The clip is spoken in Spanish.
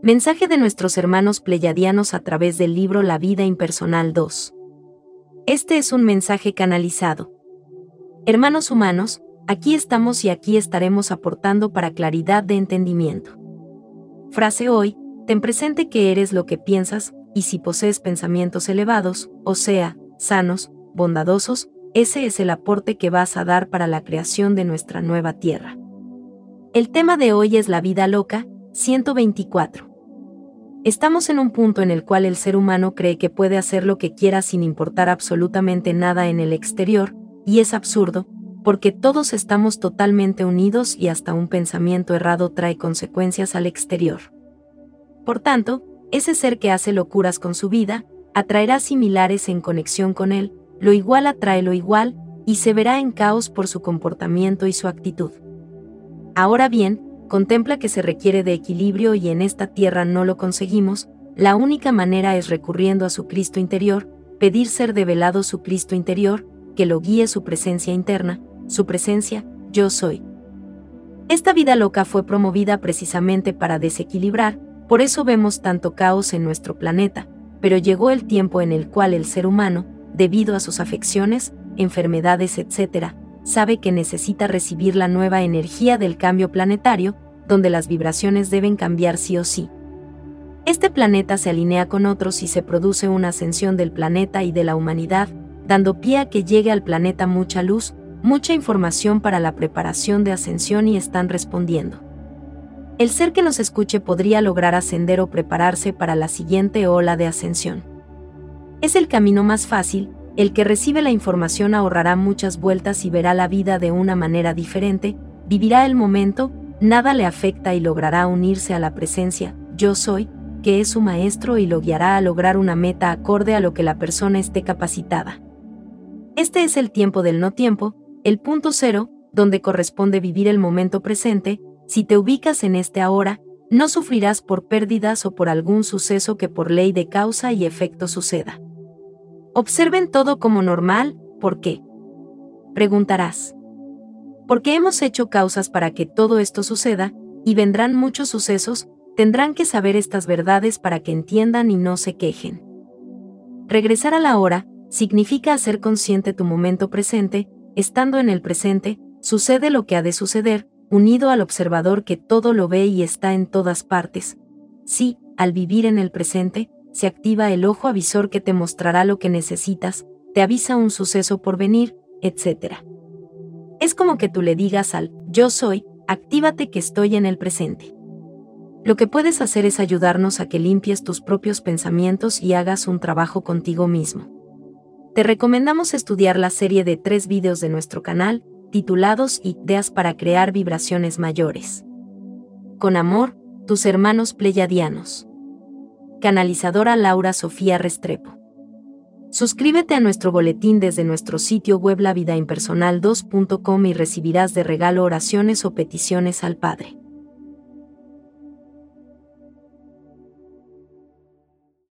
Mensaje de nuestros hermanos pleyadianos a través del libro La vida impersonal 2. Este es un mensaje canalizado. Hermanos humanos, aquí estamos y aquí estaremos aportando para claridad de entendimiento. Frase hoy, ten presente que eres lo que piensas, y si posees pensamientos elevados, o sea, sanos, bondadosos, ese es el aporte que vas a dar para la creación de nuestra nueva tierra. El tema de hoy es la vida loca, 124. Estamos en un punto en el cual el ser humano cree que puede hacer lo que quiera sin importar absolutamente nada en el exterior, y es absurdo, porque todos estamos totalmente unidos y hasta un pensamiento errado trae consecuencias al exterior. Por tanto, ese ser que hace locuras con su vida, atraerá similares en conexión con él, lo igual atrae lo igual, y se verá en caos por su comportamiento y su actitud. Ahora bien, contempla que se requiere de equilibrio y en esta tierra no lo conseguimos, la única manera es recurriendo a su Cristo interior, pedir ser develado su Cristo interior, que lo guíe su presencia interna, su presencia, yo soy. Esta vida loca fue promovida precisamente para desequilibrar, por eso vemos tanto caos en nuestro planeta, pero llegó el tiempo en el cual el ser humano, debido a sus afecciones, enfermedades, etc., sabe que necesita recibir la nueva energía del cambio planetario, donde las vibraciones deben cambiar sí o sí. Este planeta se alinea con otros y se produce una ascensión del planeta y de la humanidad, dando pie a que llegue al planeta mucha luz, mucha información para la preparación de ascensión y están respondiendo. El ser que nos escuche podría lograr ascender o prepararse para la siguiente ola de ascensión. Es el camino más fácil, el que recibe la información ahorrará muchas vueltas y verá la vida de una manera diferente, vivirá el momento, nada le afecta y logrará unirse a la presencia, yo soy, que es su maestro y lo guiará a lograr una meta acorde a lo que la persona esté capacitada. Este es el tiempo del no tiempo, el punto cero, donde corresponde vivir el momento presente, si te ubicas en este ahora, no sufrirás por pérdidas o por algún suceso que por ley de causa y efecto suceda. Observen todo como normal, ¿por qué? Preguntarás. Porque hemos hecho causas para que todo esto suceda, y vendrán muchos sucesos, tendrán que saber estas verdades para que entiendan y no se quejen. Regresar a la hora, significa hacer consciente tu momento presente, estando en el presente, sucede lo que ha de suceder, unido al observador que todo lo ve y está en todas partes. Sí, al vivir en el presente, se activa el ojo avisor que te mostrará lo que necesitas, te avisa un suceso por venir, etc. Es como que tú le digas al yo soy, actívate que estoy en el presente. Lo que puedes hacer es ayudarnos a que limpies tus propios pensamientos y hagas un trabajo contigo mismo. Te recomendamos estudiar la serie de tres vídeos de nuestro canal, titulados Ideas para crear vibraciones mayores. Con amor, tus hermanos pleyadianos canalizadora Laura Sofía Restrepo. Suscríbete a nuestro boletín desde nuestro sitio web lavidaimpersonal2.com y recibirás de regalo oraciones o peticiones al Padre.